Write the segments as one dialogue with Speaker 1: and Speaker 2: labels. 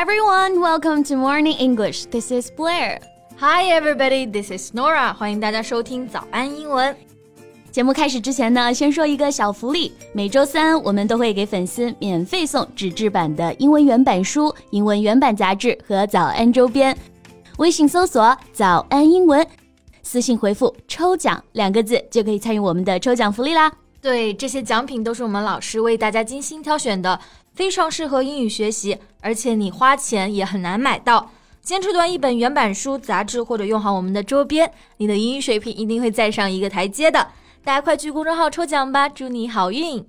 Speaker 1: everyone, welcome to Morning English. This is Blair.
Speaker 2: Hi everybody, this is Nora. 欢迎大家收听早安英文。
Speaker 1: 节目开始之前呢，先说一个小福利。每周三我们都会给粉丝免费送纸质版的英文原版书、英文原版杂志和早安周边。微信搜索“早安英文”，私信回复“抽奖”两个字就可以参与我们的抽奖福利啦。
Speaker 2: 对，这些奖品都是我们老师为大家精心挑选的，非常适合英语学习，而且你花钱也很难买到。坚持读一本原版书、杂志，或者用好我们的周边，你的英语水平一定会再上一个台阶的。大家快去公众号抽奖吧，祝你好运！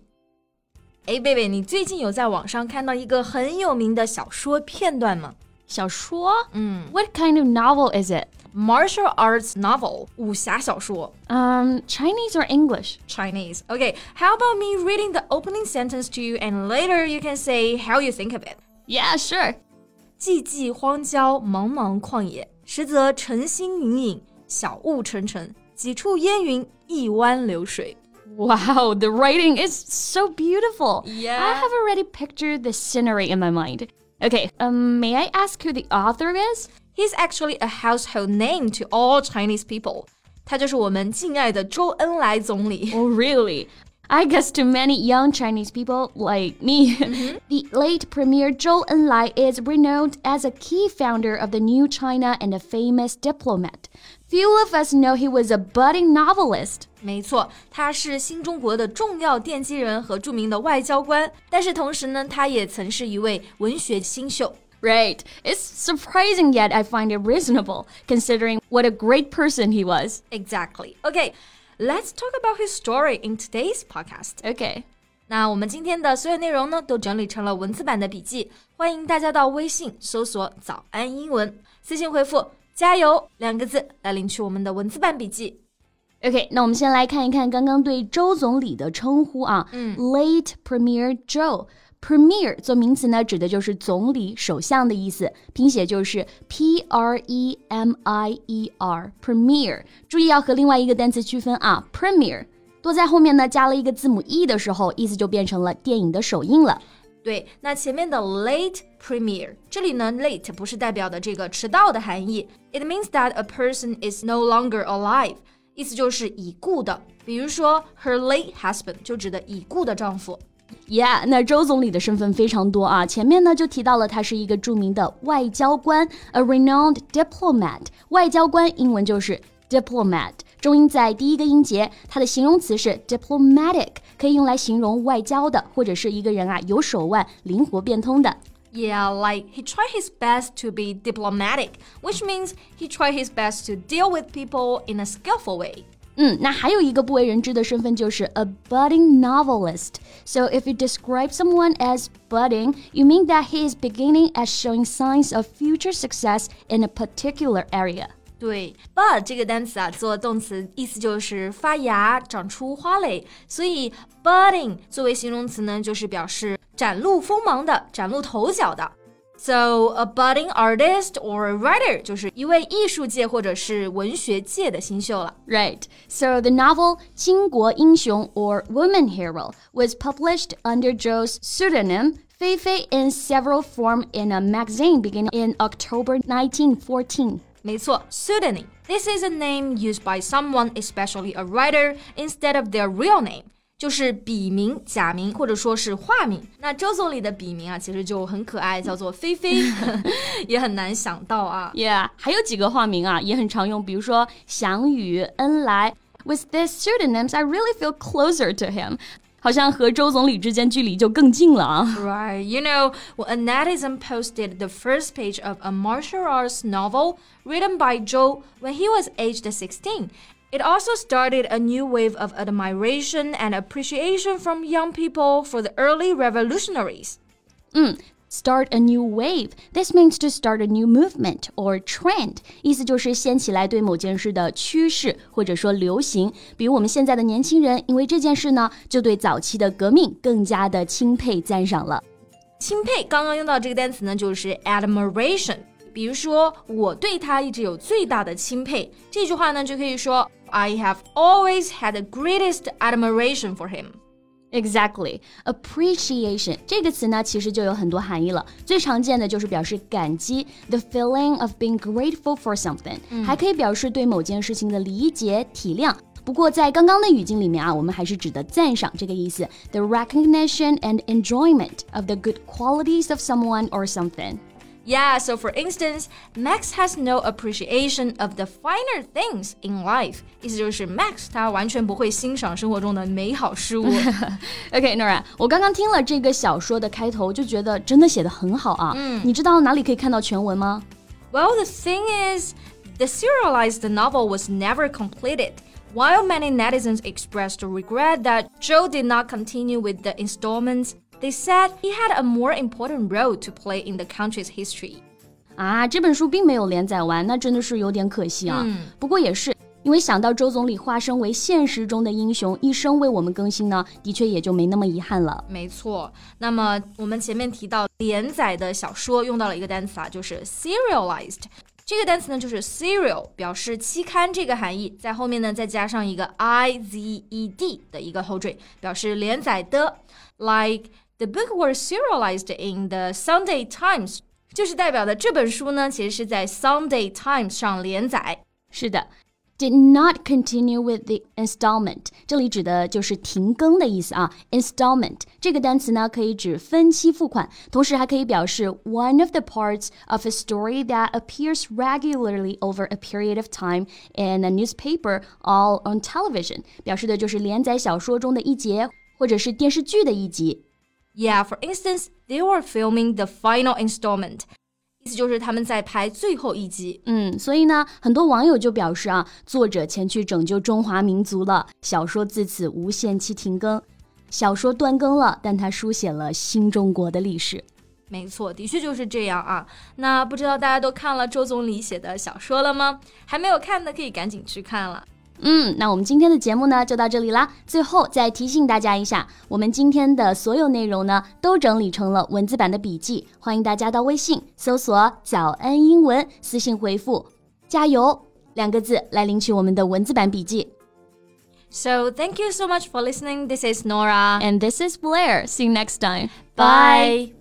Speaker 2: 哎，贝贝，你最近有在网上看到一个很有名的小说片段吗？
Speaker 1: 小说？
Speaker 2: 嗯
Speaker 1: ，What kind of novel is it?
Speaker 2: Martial arts novel，武侠小说。
Speaker 1: Um, Chinese or English?
Speaker 2: Chinese. Okay, how about me reading the opening sentence to you and later you can say how you think of it?
Speaker 1: Yeah, sure.
Speaker 2: 寂寂荒郊，茫茫旷野，实则晨星隐隐，小雾沉沉。几处烟云，一湾流水。
Speaker 1: Wow, the writing is so beautiful.
Speaker 2: Yeah.
Speaker 1: I have already pictured the scenery in my mind. Okay, um, may I ask who the author is?
Speaker 2: He's actually a household name to all Chinese people. 他就是我们敬爱的周恩来总理。
Speaker 1: Oh, really? I guess to many young Chinese people like me, mm-hmm. the late Premier Zhou Enlai is renowned as a key founder of the New China and a famous diplomat. Few of us know he was a budding novelist.
Speaker 2: 没错，他是新中国的重要奠基人和着名的外交官，但是同时呢，他也曾是一位文学新秀。
Speaker 1: Right. It's surprising, yet I find it reasonable, considering what a great person he was.
Speaker 2: Exactly. Okay, let's talk about his story in today's podcast.
Speaker 1: Okay.
Speaker 2: 那我们今天的所有内容呢，都整理成了文字版的笔记，欢迎大家到微信搜索“早安英文”，私信回复“加油”两个字来领取我们的文字版笔记。
Speaker 1: OK，那我们先来看一看刚刚对周总理的称呼啊，嗯，Late Premier Zhou。Premier 做名词呢，指的就是总理、首相的意思，拼写就是 P R E M I E R。Premier，注意要和另外一个单词区分啊，Premier 多在后面呢加了一个字母 e 的时候，意思就变成了电影的首映了。
Speaker 2: 对，那前面的 late premier，这里呢 late 不是代表的这个迟到的含义，it means that a person is no longer alive，意思就是已故的。比如说 her late husband 就指的已故的丈夫。
Speaker 1: Yeah，那周总理的身份非常多啊。前面呢就提到了他是一个着名的外交官，a renowned diplomat。外交官英文就是 diplomat，重音在第一个音节。它的形容词是 diplomatic，可以用来形容外交的，或者是一个人啊有手腕、灵活变通的。
Speaker 2: Yeah, like he tried his best to be diplomatic, which means he tried his best to deal with people in a skillful way.
Speaker 1: 嗯，那还有一个不为人知的身份就是 a budding novelist. So if you describe someone as budding, you mean that he is beginning as showing signs of future success in a particular area.
Speaker 2: 对，bud 这个单词啊，做动词意思就是发芽、长出花蕾，所以 budding 作为形容词呢，就是表示展露锋芒的、展露头角的。 So a budding artist or a writer 就是一位艺术界或者是文学界的新秀了。
Speaker 1: Right. So the novel 巾帼英雄 or Woman Hero was published under Zhou's pseudonym Fei Fei in several form in a magazine beginning in October 1914.
Speaker 2: 没错，pseudonym. This is a name used by someone, especially a writer, instead of their real name. 就是笔名、假名或者说是化名。那周总理的笔名啊，其实就很可爱，叫做菲菲，也很难想到啊。
Speaker 1: Yeah，还有几个化名啊，也很常用，比如说祥宇、恩来。With these pseudonyms, I really feel closer to him. 好像和周总理之间距离就更近了啊。
Speaker 2: Right, you know, when a netizen posted the first page of a martial arts novel written by Zhou when he was aged 16. It also started a new wave of admiration and appreciation from young people for the early revolutionaries.
Speaker 1: Mm, start a new wave. This means to start a new movement or trend. 意思就是掀起来对某件事的趋势或者说流行。比如我们现在的年轻人，因为这件事呢，就对早期的革命更加的钦佩赞赏了。
Speaker 2: 钦佩刚刚用到这个单词呢，就是 admiration。比如说，我对他一直有最大的钦佩。这句话呢，就可以说 I have always had the greatest admiration for him。
Speaker 1: Exactly, appreciation 这个词呢，其实就有很多含义了。最常见的就是表示感激，the feeling of being grateful for something，、嗯、还可以表示对某件事情的理解、体谅。不过在刚刚的语境里面啊，我们还是指的赞赏这个意思，the recognition and enjoyment of the good qualities of someone or something。
Speaker 2: yeah, so for instance, Max has no appreciation of the finer things in life。意思就是 Max 他完全不会欣赏生活中的美好事物。
Speaker 1: OK，Nora，我刚刚听了这个小说的开头，就觉得真的写的很好啊。嗯，你知道哪里可以看到全文吗
Speaker 2: ？Well, the thing is, the serialized novel was never completed. While many netizens expressed regret that Zhou did not continue with the installments they said he had a more important role to play in the country's history.
Speaker 1: 啊，这本书并没有连载完，那真的是有点可惜啊。嗯、不过也是，因为想到周总理化身为现实中的英雄，一生为我们更新呢，的确也就没那么遗憾了。
Speaker 2: 没错。那么我们前面提到连载的小说用到了一个单词啊，就是 serialized。这个单词呢就是 serial，表示期刊这个含义，在后面呢再加上一个 i z e d 的一个后缀，表示连载的，like。 The book was serialized in the Sunday Times，就是代表的这本书呢，其实是在 Sunday Times 上连载。
Speaker 1: 是的，did not continue with the installment，这里指的就是停更的意思啊。Installment 这个单词呢，可以指分期付款，同时还可以表示 one of the parts of a story that appears regularly over a period of time in a newspaper or on television，表示的就是连载小说中的一节，或者是电视剧的一集。
Speaker 2: Yeah, for instance, they were filming the final installment. 意思就是他们在拍最后一集。
Speaker 1: 嗯，所以呢，很多网友就表示啊，作者前去拯救中华民族了，小说自此无限期停更。小说断更了，但他书写了新中国的历史。
Speaker 2: 没错，的确就是这样啊。那不知道大家都看了周总理写的小说了吗？还没有看的可以赶紧去看了。
Speaker 1: 嗯，那我们今天的节目呢就到这里啦。最后再提醒大家一下，我们今天的所有内容呢都整理成了文字版的笔记，欢迎大家到微信搜索“早安英文”，私信回复“加油”两个字来领取我们的文字版笔记。
Speaker 2: So thank you so much for listening. This is Nora
Speaker 1: and this is Blair. See you next time.
Speaker 2: Bye.